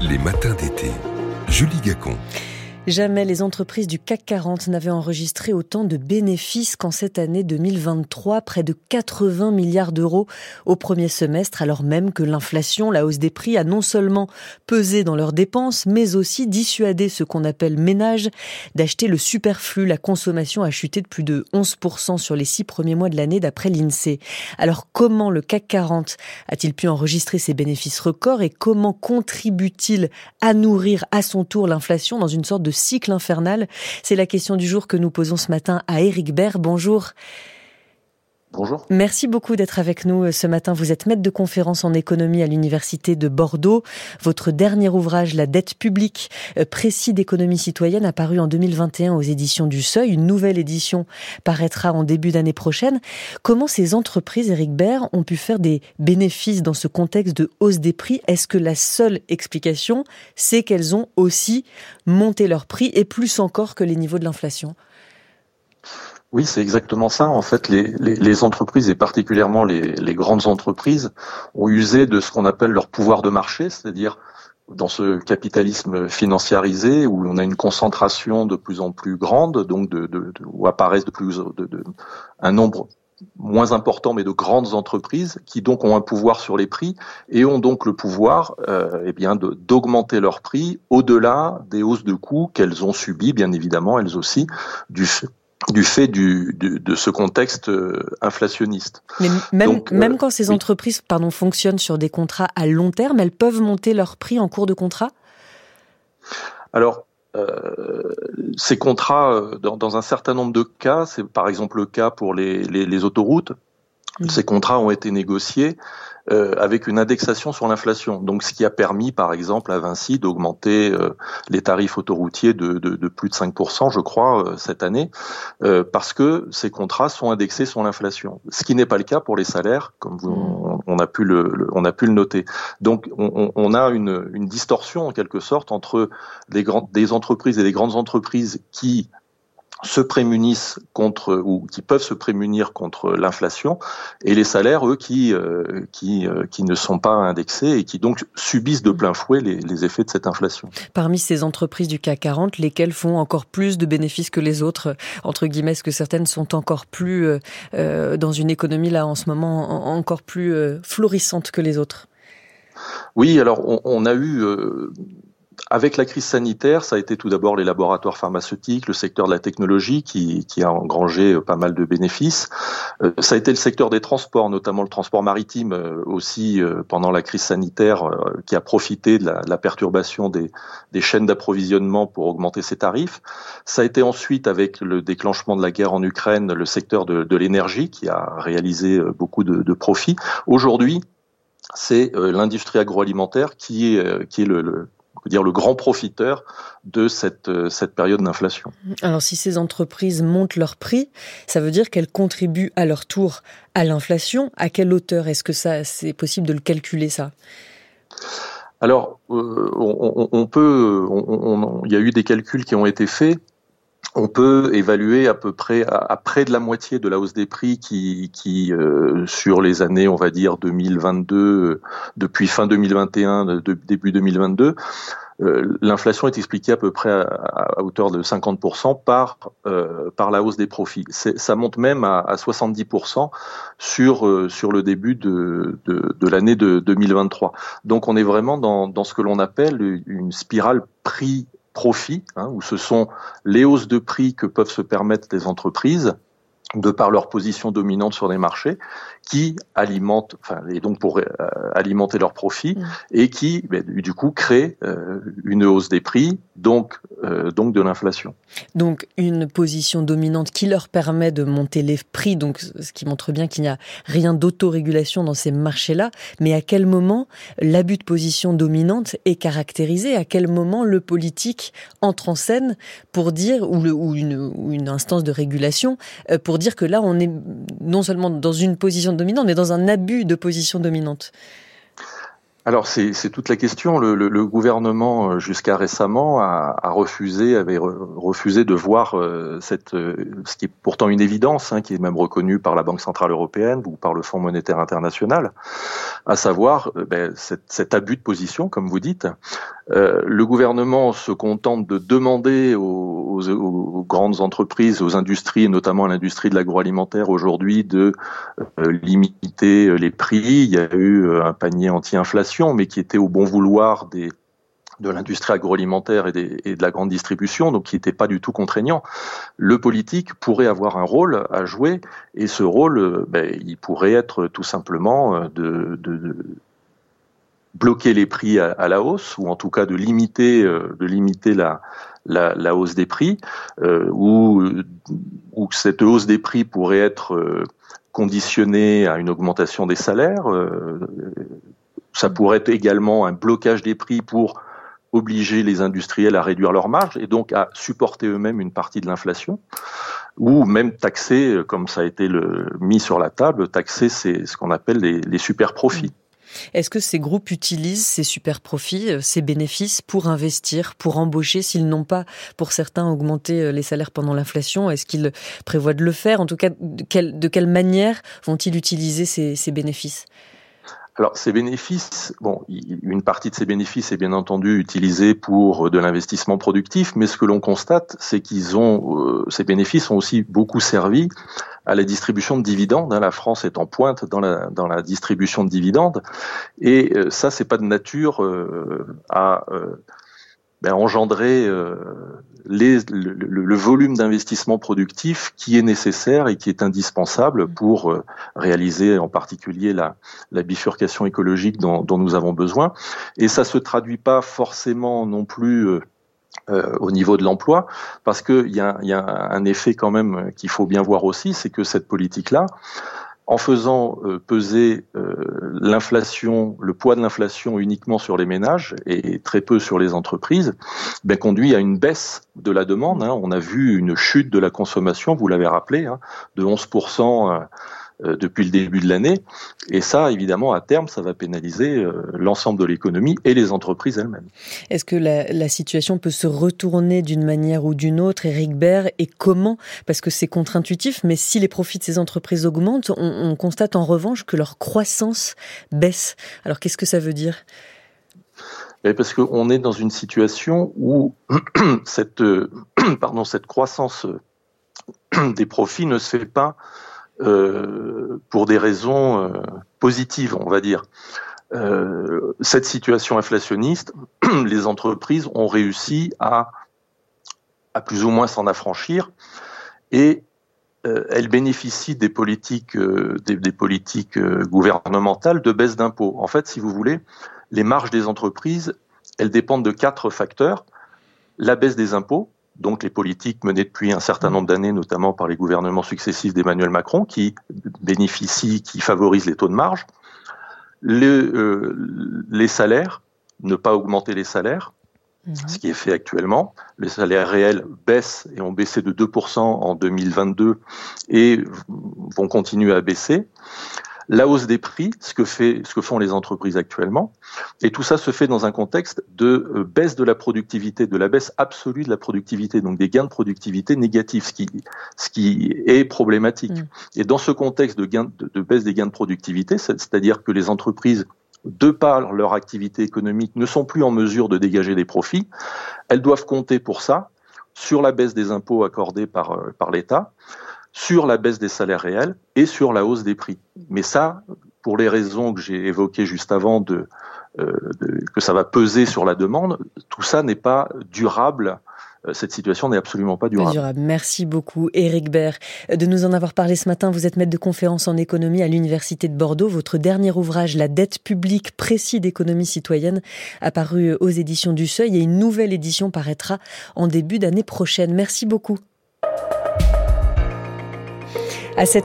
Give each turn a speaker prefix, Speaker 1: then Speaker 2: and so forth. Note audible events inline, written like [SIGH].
Speaker 1: Les matins d'été. Julie Gacon.
Speaker 2: Jamais les entreprises du CAC 40 n'avaient enregistré autant de bénéfices qu'en cette année 2023, près de 80 milliards d'euros au premier semestre, alors même que l'inflation, la hausse des prix a non seulement pesé dans leurs dépenses, mais aussi dissuadé ce qu'on appelle ménage d'acheter le superflu. La consommation a chuté de plus de 11% sur les six premiers mois de l'année d'après l'INSEE. Alors comment le CAC 40 a-t-il pu enregistrer ces bénéfices records et comment contribue-t-il à nourrir à son tour l'inflation dans une sorte de cycle infernal C'est la question du jour que nous posons ce matin à Eric Baird. Bonjour.
Speaker 3: Bonjour.
Speaker 2: Merci beaucoup d'être avec nous euh, ce matin. Vous êtes maître de conférence en économie à l'Université de Bordeaux. Votre dernier ouvrage, La dette publique, euh, précis d'économie citoyenne, a paru en 2021 aux éditions du Seuil. Une nouvelle édition paraîtra en début d'année prochaine. Comment ces entreprises, Eric Baird, ont pu faire des bénéfices dans ce contexte de hausse des prix? Est-ce que la seule explication, c'est qu'elles ont aussi monté leurs prix et plus encore que les niveaux de l'inflation?
Speaker 3: Oui, c'est exactement ça. En fait, les, entreprises et particulièrement les, grandes entreprises ont usé de ce qu'on appelle leur pouvoir de marché, c'est-à-dire dans ce capitalisme financiarisé où on a une concentration de plus en plus grande, donc de, de, de où apparaissent de plus de, un nombre moins important mais de grandes entreprises qui donc ont un pouvoir sur les prix et ont donc le pouvoir euh, eh bien d'augmenter leurs prix au-delà des hausses de coûts qu'elles ont subies bien évidemment elles aussi du fait du fait du, de ce contexte euh, inflationniste.
Speaker 2: Mais même, euh, même quand ces entreprises pardon, fonctionnent sur des contrats à long terme, elles peuvent monter leur prix en cours de contrat?
Speaker 3: Alors, euh, ces contrats, dans, dans, un certain nombre de cas, c'est par exemple le cas pour les, les, les autoroutes, mmh. ces contrats ont été négociés euh, avec une indexation sur l'inflation. Donc, ce qui a permis, par exemple, à Vinci d'augmenter euh, les tarifs autoroutiers de, de, de, plus de 5%, je crois, euh, cette année, euh, parce que ces contrats sont indexés sur l'inflation. Ce qui n'est pas le cas pour les salaires, comme vous, on, on, a pu le, le, on a pu le noter. Donc, on, on a une, une, distorsion en quelque sorte entre les grandes, des entreprises et les grandes entreprises qui se prémunissent contre ou qui peuvent se prémunir contre l'inflation et les salaires eux qui euh, qui euh, qui ne sont pas indexés et qui donc subissent de plein fouet les, les, effets de cette inflation.
Speaker 2: Parmi ces entreprises du CAC 40, lesquelles font encore plus de bénéfices que les autres entre guillemets est-ce que certaines sont encore plus euh, euh, dans une économie là en ce moment encore plus euh, florissante que les autres?
Speaker 3: Oui, alors on, on a eu avec la crise sanitaire, ça a été tout d'abord les laboratoires pharmaceutiques, le secteur de la technologie qui, qui a engrangé euh, pas mal de bénéfices. Euh, ça a été le secteur des transports, notamment le transport maritime euh, aussi pendant la crise sanitaire, qui a profité de la, de la perturbation des, des chaînes d'approvisionnement pour augmenter ses tarifs. Ça a été ensuite avec le déclenchement de la guerre en Ukraine, le secteur de, de l'énergie qui a réalisé beaucoup de, de profits. Aujourd'hui, c'est l'industrie agroalimentaire qui est, qui est le, le dire le grand profiteur de cette, euh, cette période d'inflation.
Speaker 2: Alors si ces entreprises montent leur prix, ça veut dire qu'elles contribuent à leur tour à l'inflation. À quelle hauteur est-ce que ça c'est possible de le calculer ça?
Speaker 3: Alors, euh, on, on, peut, on, il y a eu des calculs qui ont été faits on peut évaluer à peu près à, près de la moitié de la hausse des prix qui, euh, sur les années, on va dire 2022, euh, depuis fin 2021, de, début 2022, euh, l'inflation est expliquée à peu près à, hauteur de 50% par euh, par la hausse des profits. Ça monte même à, à 70% sur euh, sur le début de de, de l'année de 2023. Donc on est vraiment dans dans ce que l'on appelle une spirale prix profit, hein, où ce sont les hausses de prix que peuvent se permettre les entreprises de par leur position dominante sur les marchés, qui alimentent, enfin, et donc pour euh, alimenter leurs profits, mmh. et qui, ben, du coup, créent euh, une hausse des prix, donc, euh, donc de l'inflation.
Speaker 2: Donc, une position dominante qui leur permet de monter les prix, donc ce qui montre bien qu'il n'y a rien d'autorégulation dans ces marchés-là. Mais à quel moment l'abus de position dominante est caractérisé? À quel moment le politique entre en scène pour dire, ou, le, ou, une, ou une instance de régulation, pour dire que là, on est non seulement dans une position dominante, mais dans un abus de position dominante
Speaker 3: alors c'est toute la question. Le, gouvernement euh, jusqu'à récemment a, refusé, avait refusé de voir euh, cette, euh, ce qui est pourtant une évidence, hein, qui est même reconnue par la Banque centrale européenne ou par le Fonds monétaire international, à savoir ben, cet, abus de position, comme vous dites. Le gouvernement se contente de demander aux, aux, grandes entreprises, aux industries, notamment à l'industrie de l'agroalimentaire aujourd'hui, de limiter les prix. Il y a eu un panier anti-inflation mais qui était au bon vouloir de l'industrie agroalimentaire et, de la grande distribution, donc qui n'était pas du tout contraignant. Le politique pourrait avoir un rôle à jouer, et ce rôle, ben, il pourrait être tout simplement euh, de, bloquer les prix à, la hausse, ou en tout cas de limiter, euh, la, hausse des prix, euh, ou, cette hausse des prix pourrait être euh, conditionnée à une augmentation des salaires. Euh, ça pourrait être également un blocage des prix pour obliger les industriels à réduire leurs marges et donc à supporter eux-mêmes une partie de l'inflation, ou même taxer, comme ça a été le, mis sur la table, taxer ce qu'on appelle les, super profits.
Speaker 2: Est-ce que ces groupes utilisent ces super profits, euh, ces bénéfices pour investir, pour embaucher, s'ils n'ont pas, pour certains, augmenté euh, les salaires pendant l'inflation? Est-ce qu'ils prévoient de le faire? En tout cas, de quelle, manière vont-ils utiliser ces bénéfices?
Speaker 3: Alors ces bénéfices, bon, une partie de ces bénéfices est bien entendu utilisée pour de l'investissement productif, mais ce que l'on constate, c'est qu'ils ont, euh, ces bénéfices ont aussi beaucoup servi à la distribution de dividendes. Hein. La France est en pointe dans la, dans la distribution de dividendes, et euh, ça, c'est pas de nature euh, à ben, engendrer euh, le, volume d'investissement productif qui est nécessaire et qui est indispensable pour euh, réaliser en particulier la, bifurcation écologique dont, nous avons besoin. Et ça se traduit pas forcément non plus euh, au niveau de l'emploi, parce qu'il y a, y a un effet quand même qu'il faut bien voir aussi, c'est que cette politique-là, en faisant euh, peser euh, l'inflation, le poids de l'inflation uniquement sur les ménages et très peu sur les entreprises, ben, conduit à une baisse de la demande. Hein. On a vu une chute de la consommation, vous l'avez rappelé, hein, de 11% euh, depuis le début de l'année. Et ça, évidemment, à terme, ça va pénaliser euh, l'ensemble de l'économie et les entreprises elles-mêmes.
Speaker 2: Est-ce que la, la, situation peut se retourner d'une manière ou d'une autre, Eric Baird, et comment? Parce que c'est contre-intuitif, mais si les profits de ces entreprises augmentent, on, on constate en revanche que leur croissance baisse. Alors qu'est-ce que ça veut dire?
Speaker 3: Parce qu'on est dans une situation où [CLEARS THROAT] cette, [CLEARS THROAT] pardon, cette croissance [CLEARS THROAT] des profits ne se fait pas euh, pour des raisons euh, positives, on va dire. Euh, cette situation inflationniste, [CLEARS THROAT] les entreprises ont réussi à, à plus ou moins s'en affranchir et euh, elles bénéficient des politiques, euh, des, politiques gouvernementales de baisse d'impôts. En fait, si vous voulez, les marges des entreprises, elles dépendent de quatre facteurs. La baisse des impôts, donc les politiques menées depuis un certain nombre d'années, notamment par les gouvernements successifs d'Emmanuel Macron, qui bénéficient, qui favorisent les taux de marge, les, euh, les salaires, ne pas augmenter les salaires, mmh. ce qui est fait actuellement. Les salaires réels baissent et ont baissé de 2% en 2022 et vont continuer à baisser la hausse des prix, ce que, fait, ce que font les entreprises actuellement. Et tout ça se fait dans un contexte de euh, baisse de la productivité, de la baisse absolue de la productivité, donc des gains de productivité négatifs, ce qui, ce qui est problématique. Mmh. Et dans ce contexte de, gain, de, de baisse des gains de productivité, c'est-à-dire que les entreprises de par leur activité économique, ne sont plus en mesure de dégager des profits, elles doivent compter pour ça sur la baisse des impôts accordés par, euh, par l'État, sur la baisse des salaires réels et sur la hausse des prix. Mais ça, pour les raisons que j'ai évoquées juste avant, de, euh, de, que ça va peser sur la demande, tout ça n'est pas durable euh, cette situation n'est absolument pas
Speaker 2: durable. Merci beaucoup, Éric Baird, de nous en avoir parlé ce matin. Vous êtes maître de conférence en économie à l'Université de Bordeaux. Votre dernier ouvrage, La dette publique, précis d'économie citoyenne, a paru aux éditions du Seuil et une nouvelle édition paraîtra en début d'année prochaine. Merci beaucoup. À cette